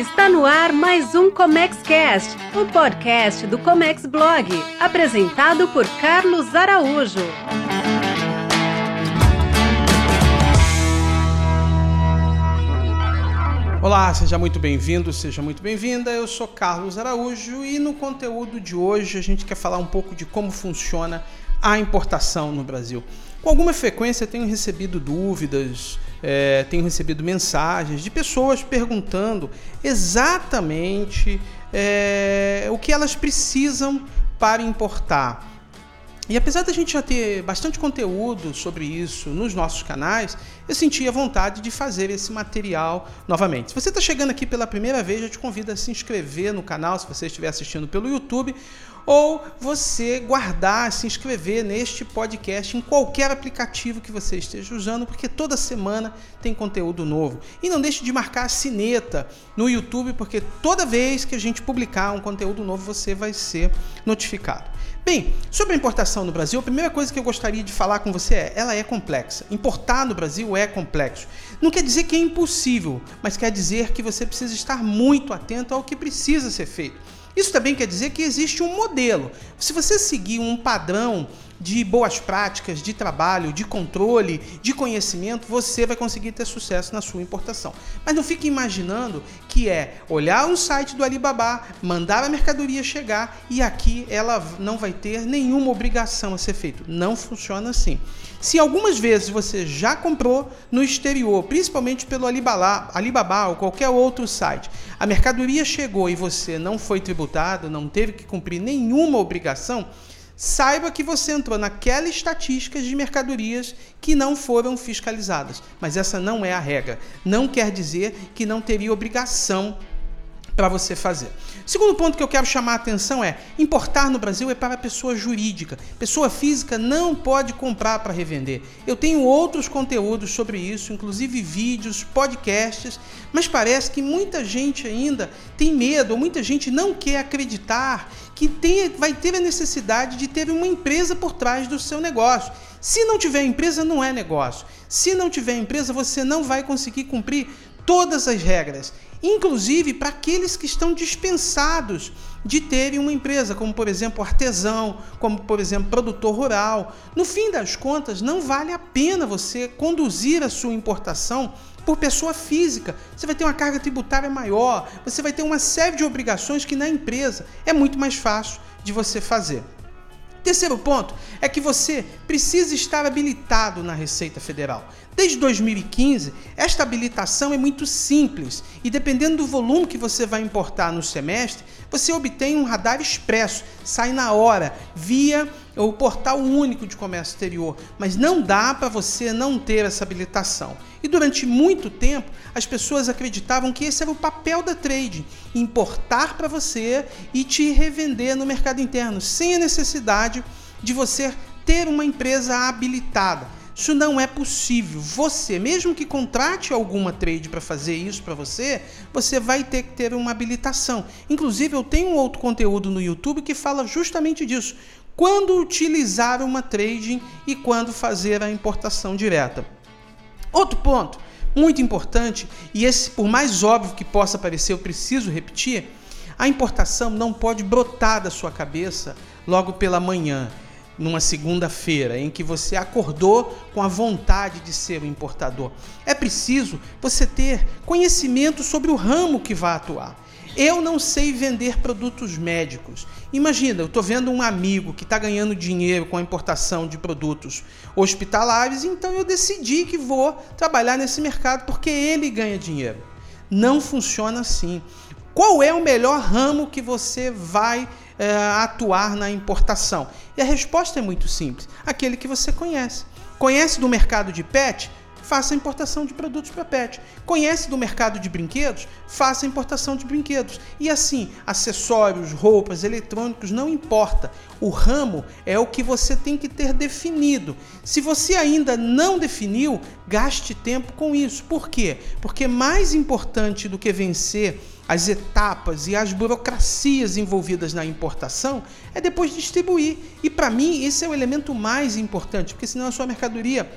Está no ar mais um Comex Cast, o podcast do Comex Blog, apresentado por Carlos Araújo. Olá, seja muito bem-vindo, seja muito bem-vinda. Eu sou Carlos Araújo e no conteúdo de hoje a gente quer falar um pouco de como funciona a importação no Brasil. Com alguma frequência tenho recebido dúvidas, é, tenho recebido mensagens de pessoas perguntando exatamente é, o que elas precisam para importar. E apesar da gente já ter bastante conteúdo sobre isso nos nossos canais, eu senti a vontade de fazer esse material novamente. Se você está chegando aqui pela primeira vez, eu te convido a se inscrever no canal se você estiver assistindo pelo YouTube ou você guardar, se inscrever neste podcast em qualquer aplicativo que você esteja usando, porque toda semana tem conteúdo novo. E não deixe de marcar a sineta no YouTube, porque toda vez que a gente publicar um conteúdo novo, você vai ser notificado. Bem, sobre a importação no Brasil, a primeira coisa que eu gostaria de falar com você é: ela é complexa. Importar no Brasil é complexo. Não quer dizer que é impossível, mas quer dizer que você precisa estar muito atento ao que precisa ser feito. Isso também quer dizer que existe um modelo. Se você seguir um padrão de boas práticas, de trabalho, de controle, de conhecimento, você vai conseguir ter sucesso na sua importação. Mas não fique imaginando que é olhar um site do Alibaba, mandar a mercadoria chegar e aqui ela não vai ter nenhuma obrigação a ser feita. Não funciona assim. Se algumas vezes você já comprou no exterior, principalmente pelo Alibaba, Alibaba ou qualquer outro site, a mercadoria chegou e você não foi tributado, não teve que cumprir nenhuma obrigação, saiba que você entrou naquela estatística de mercadorias que não foram fiscalizadas. Mas essa não é a regra. Não quer dizer que não teria obrigação para você fazer. Segundo ponto que eu quero chamar a atenção é: importar no Brasil é para pessoa jurídica. Pessoa física não pode comprar para revender. Eu tenho outros conteúdos sobre isso, inclusive vídeos, podcasts, mas parece que muita gente ainda tem medo, muita gente não quer acreditar que tem, vai ter a necessidade de ter uma empresa por trás do seu negócio. Se não tiver empresa, não é negócio. Se não tiver empresa, você não vai conseguir cumprir todas as regras inclusive para aqueles que estão dispensados de terem uma empresa, como por exemplo artesão, como por exemplo produtor rural. No fim das contas, não vale a pena você conduzir a sua importação por pessoa física. Você vai ter uma carga tributária maior, você vai ter uma série de obrigações que na empresa é muito mais fácil de você fazer. Terceiro ponto é que você precisa estar habilitado na Receita Federal. Desde 2015, esta habilitação é muito simples e, dependendo do volume que você vai importar no semestre, você obtém um radar expresso, sai na hora, via o portal único de comércio exterior. Mas não dá para você não ter essa habilitação. E durante muito tempo, as pessoas acreditavam que esse era o papel da trade: importar para você e te revender no mercado interno, sem a necessidade de você ter uma empresa habilitada. Isso não é possível. Você, mesmo que contrate alguma trade para fazer isso para você, você vai ter que ter uma habilitação. Inclusive, eu tenho outro conteúdo no YouTube que fala justamente disso. Quando utilizar uma trading e quando fazer a importação direta. Outro ponto muito importante, e esse, por mais óbvio que possa parecer, eu preciso repetir: a importação não pode brotar da sua cabeça logo pela manhã numa segunda-feira em que você acordou com a vontade de ser um importador. É preciso você ter conhecimento sobre o ramo que vai atuar. Eu não sei vender produtos médicos. Imagina, eu estou vendo um amigo que está ganhando dinheiro com a importação de produtos hospitalares, então eu decidi que vou trabalhar nesse mercado porque ele ganha dinheiro. Não funciona assim. Qual é o melhor ramo que você vai é, atuar na importação? E a resposta é muito simples: aquele que você conhece. Conhece do mercado de pet? Faça importação de produtos para pet. Conhece do mercado de brinquedos? Faça importação de brinquedos. E assim, acessórios, roupas, eletrônicos, não importa. O ramo é o que você tem que ter definido. Se você ainda não definiu, gaste tempo com isso. Por quê? Porque mais importante do que vencer as etapas e as burocracias envolvidas na importação é depois distribuir. E para mim, esse é o elemento mais importante, porque senão a sua mercadoria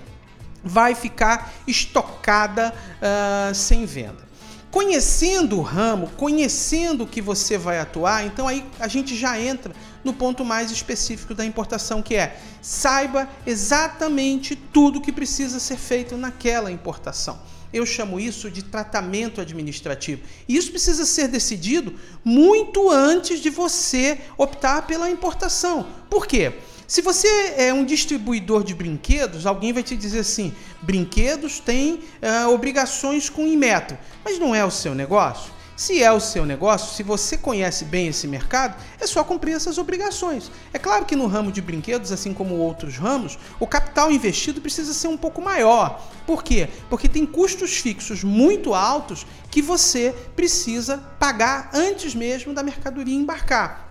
vai ficar estocada uh, sem venda. Conhecendo o ramo, conhecendo o que você vai atuar, então aí a gente já entra no ponto mais específico da importação, que é saiba exatamente tudo que precisa ser feito naquela importação. Eu chamo isso de tratamento administrativo. E isso precisa ser decidido muito antes de você optar pela importação. Por quê? Se você é um distribuidor de brinquedos, alguém vai te dizer assim: brinquedos têm uh, obrigações com Inmetro, mas não é o seu negócio. Se é o seu negócio, se você conhece bem esse mercado, é só cumprir essas obrigações. É claro que no ramo de brinquedos, assim como outros ramos, o capital investido precisa ser um pouco maior. Por quê? Porque tem custos fixos muito altos que você precisa pagar antes mesmo da mercadoria embarcar.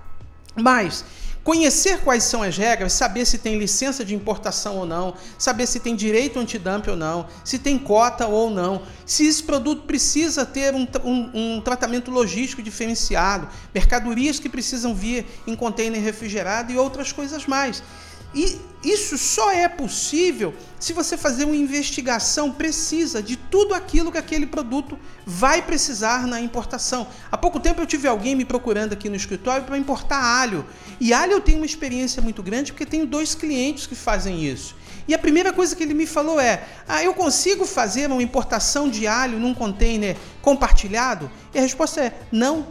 Mas Conhecer quais são as regras, saber se tem licença de importação ou não, saber se tem direito antidumping ou não, se tem cota ou não, se esse produto precisa ter um, um, um tratamento logístico diferenciado, mercadorias que precisam vir em container refrigerado e outras coisas mais. E isso só é possível se você fazer uma investigação precisa de tudo aquilo que aquele produto vai precisar na importação. Há pouco tempo eu tive alguém me procurando aqui no escritório para importar alho. E alho eu tenho uma experiência muito grande porque tenho dois clientes que fazem isso. E a primeira coisa que ele me falou é: Ah, eu consigo fazer uma importação de alho num container compartilhado? E a resposta é: Não,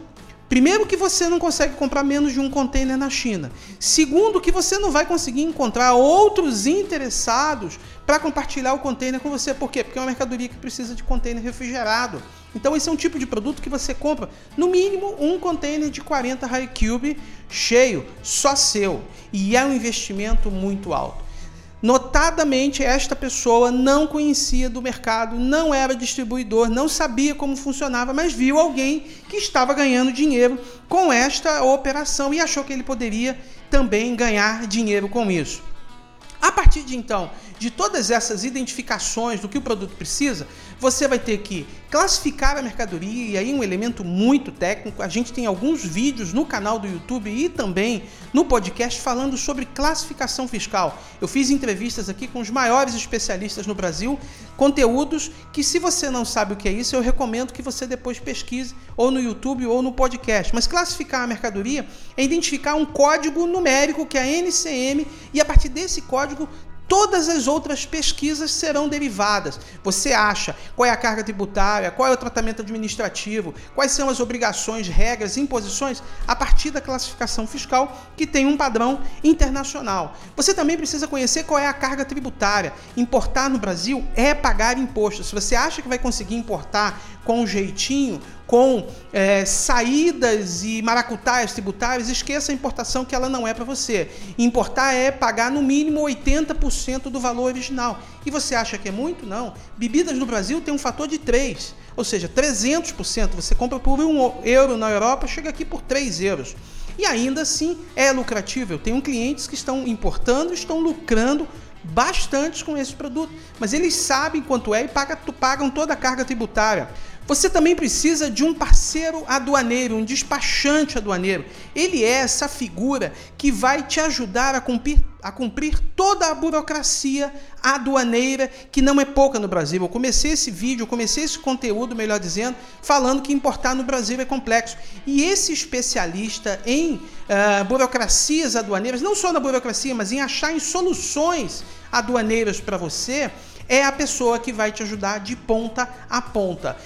Primeiro, que você não consegue comprar menos de um container na China. Segundo, que você não vai conseguir encontrar outros interessados para compartilhar o container com você. Por quê? Porque é uma mercadoria que precisa de container refrigerado. Então, esse é um tipo de produto que você compra, no mínimo, um container de 40 High Cube cheio, só seu. E é um investimento muito alto. Notadamente, esta pessoa não conhecia do mercado, não era distribuidor, não sabia como funcionava, mas viu alguém que estava ganhando dinheiro com esta operação e achou que ele poderia também ganhar dinheiro com isso. A partir de então, de todas essas identificações do que o produto precisa, você vai ter que classificar a mercadoria, e aí um elemento muito técnico. A gente tem alguns vídeos no canal do YouTube e também no podcast falando sobre classificação fiscal. Eu fiz entrevistas aqui com os maiores especialistas no Brasil, conteúdos que, se você não sabe o que é isso, eu recomendo que você depois pesquise ou no YouTube ou no podcast. Mas classificar a mercadoria é identificar um código numérico que é a NCM e a partir desse código todas as outras pesquisas serão derivadas. Você acha qual é a carga tributária, qual é o tratamento administrativo, quais são as obrigações, regras, imposições, a partir da classificação fiscal que tem um padrão internacional. Você também precisa conhecer qual é a carga tributária. Importar no Brasil é pagar imposto. Se você acha que vai conseguir importar com jeitinho, com é, saídas e maracutaias tributárias, esqueça a importação que ela não é para você. Importar é pagar no mínimo 80% do valor original. E você acha que é muito? Não. Bebidas no Brasil tem um fator de 3, ou seja, 300%. Você compra por 1 euro na Europa, chega aqui por 3 euros. E ainda assim é lucrativo. Eu tenho clientes que estão importando, estão lucrando bastante com esse produto, mas eles sabem quanto é e pagam toda a carga tributária. Você também precisa de um parceiro aduaneiro, um despachante aduaneiro. Ele é essa figura que vai te ajudar a cumprir, a cumprir toda a burocracia aduaneira, que não é pouca no Brasil. Eu comecei esse vídeo, eu comecei esse conteúdo, melhor dizendo, falando que importar no Brasil é complexo. E esse especialista em uh, burocracias aduaneiras, não só na burocracia, mas em achar em soluções aduaneiras para você, é a pessoa que vai te ajudar de ponta a ponta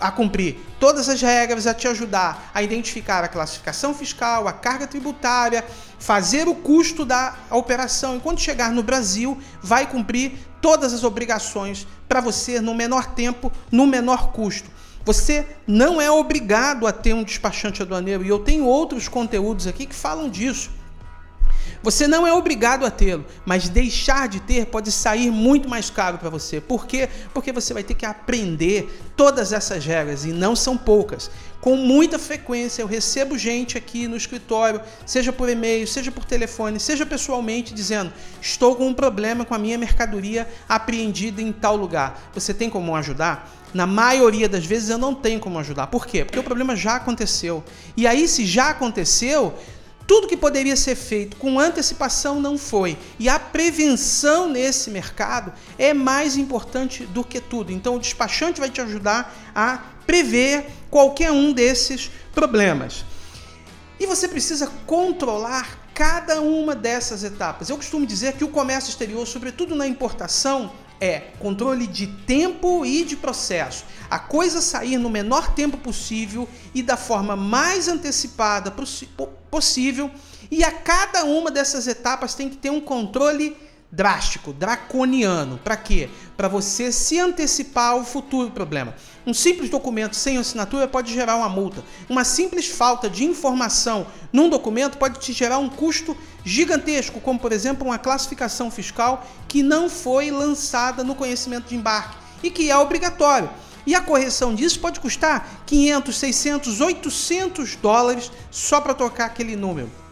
a cumprir todas as regras, a te ajudar a identificar a classificação fiscal, a carga tributária, fazer o custo da operação. E quando chegar no Brasil, vai cumprir todas as obrigações para você no menor tempo, no menor custo. Você não é obrigado a ter um despachante aduaneiro e eu tenho outros conteúdos aqui que falam disso. Você não é obrigado a tê-lo, mas deixar de ter pode sair muito mais caro para você. Por quê? Porque você vai ter que aprender todas essas regras e não são poucas. Com muita frequência eu recebo gente aqui no escritório, seja por e-mail, seja por telefone, seja pessoalmente, dizendo: estou com um problema com a minha mercadoria apreendida em tal lugar. Você tem como ajudar? Na maioria das vezes eu não tenho como ajudar. Por quê? Porque o problema já aconteceu. E aí, se já aconteceu, Tudo que poderia ser feito com antecipação não foi. E a prevenção nesse mercado é mais importante do que tudo. Então o despachante vai te ajudar a prever qualquer um desses problemas. E você precisa controlar cada uma dessas etapas. Eu costumo dizer que o comércio exterior, sobretudo na importação, é controle de tempo e de processo. A coisa sair no menor tempo possível e da forma mais antecipada possível. E a cada uma dessas etapas tem que ter um controle drástico, draconiano. Para quê? Para você se antecipar ao futuro problema. Um simples documento sem assinatura pode gerar uma multa. Uma simples falta de informação num documento pode te gerar um custo gigantesco, como por exemplo uma classificação fiscal que não foi lançada no conhecimento de embarque e que é obrigatório. E a correção disso pode custar 500, 600, 800 dólares só para trocar aquele número.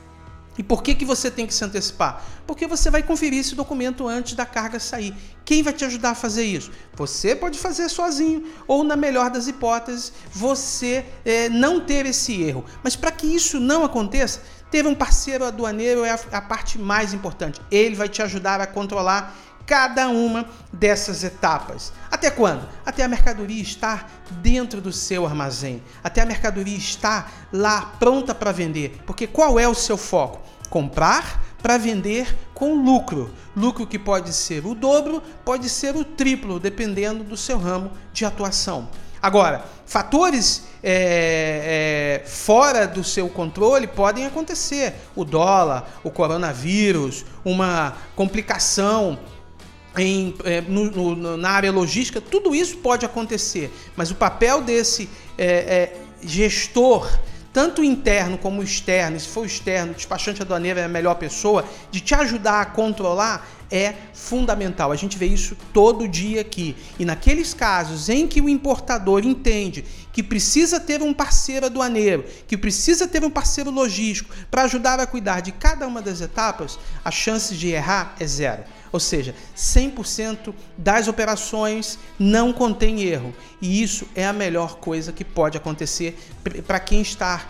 E por que, que você tem que se antecipar? Porque você vai conferir esse documento antes da carga sair. Quem vai te ajudar a fazer isso? Você pode fazer sozinho, ou na melhor das hipóteses, você é, não ter esse erro. Mas para que isso não aconteça, ter um parceiro aduaneiro é a, a parte mais importante. Ele vai te ajudar a controlar cada uma dessas etapas. Até quando? Até a mercadoria estar dentro do seu armazém, até a mercadoria estar lá pronta para vender. Porque qual é o seu foco? Comprar para vender com lucro. Lucro que pode ser o dobro, pode ser o triplo, dependendo do seu ramo de atuação. Agora, fatores é, é, fora do seu controle podem acontecer. O dólar, o coronavírus, uma complicação em, é, no, no, na área logística, tudo isso pode acontecer, mas o papel desse é, é, gestor, tanto interno como externo, se for externo, o despachante aduaneiro é a melhor pessoa, de te ajudar a controlar, é fundamental. A gente vê isso todo dia aqui. E naqueles casos em que o importador entende que precisa ter um parceiro aduaneiro, que precisa ter um parceiro logístico para ajudar a cuidar de cada uma das etapas, a chance de errar é zero. Ou seja, 100% das operações não contém erro. E isso é a melhor coisa que pode acontecer para quem está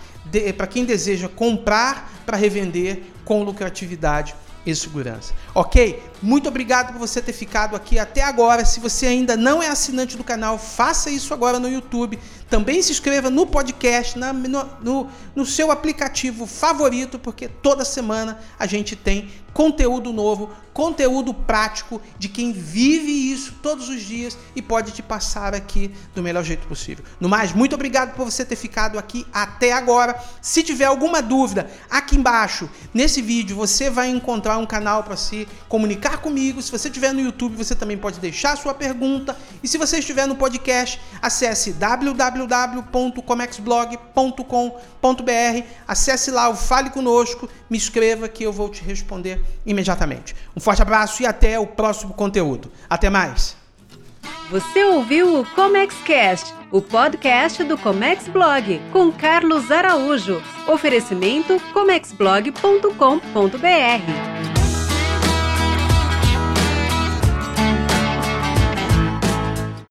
para quem deseja comprar para revender com lucratividade e segurança. Ok? Muito obrigado por você ter ficado aqui até agora. Se você ainda não é assinante do canal, faça isso agora no YouTube. Também se inscreva no podcast, na, no, no, no seu aplicativo favorito, porque toda semana a gente tem conteúdo novo, conteúdo prático de quem vive isso todos os dias e pode te passar aqui do melhor jeito possível. No mais, muito obrigado por você ter ficado aqui até agora. Se tiver alguma dúvida, aqui embaixo, nesse vídeo, você vai encontrar um canal para se comunicar comigo. Se você estiver no YouTube, você também pode deixar sua pergunta. E se você estiver no podcast, acesse www.comexblog.com.br, acesse lá o Fale Conosco, me escreva que eu vou te responder imediatamente. Um forte abraço e até o próximo conteúdo. Até mais! Você ouviu o ComexCast, o podcast do Comex Blog, com Carlos Araújo. Oferecimento comexblog.com.br.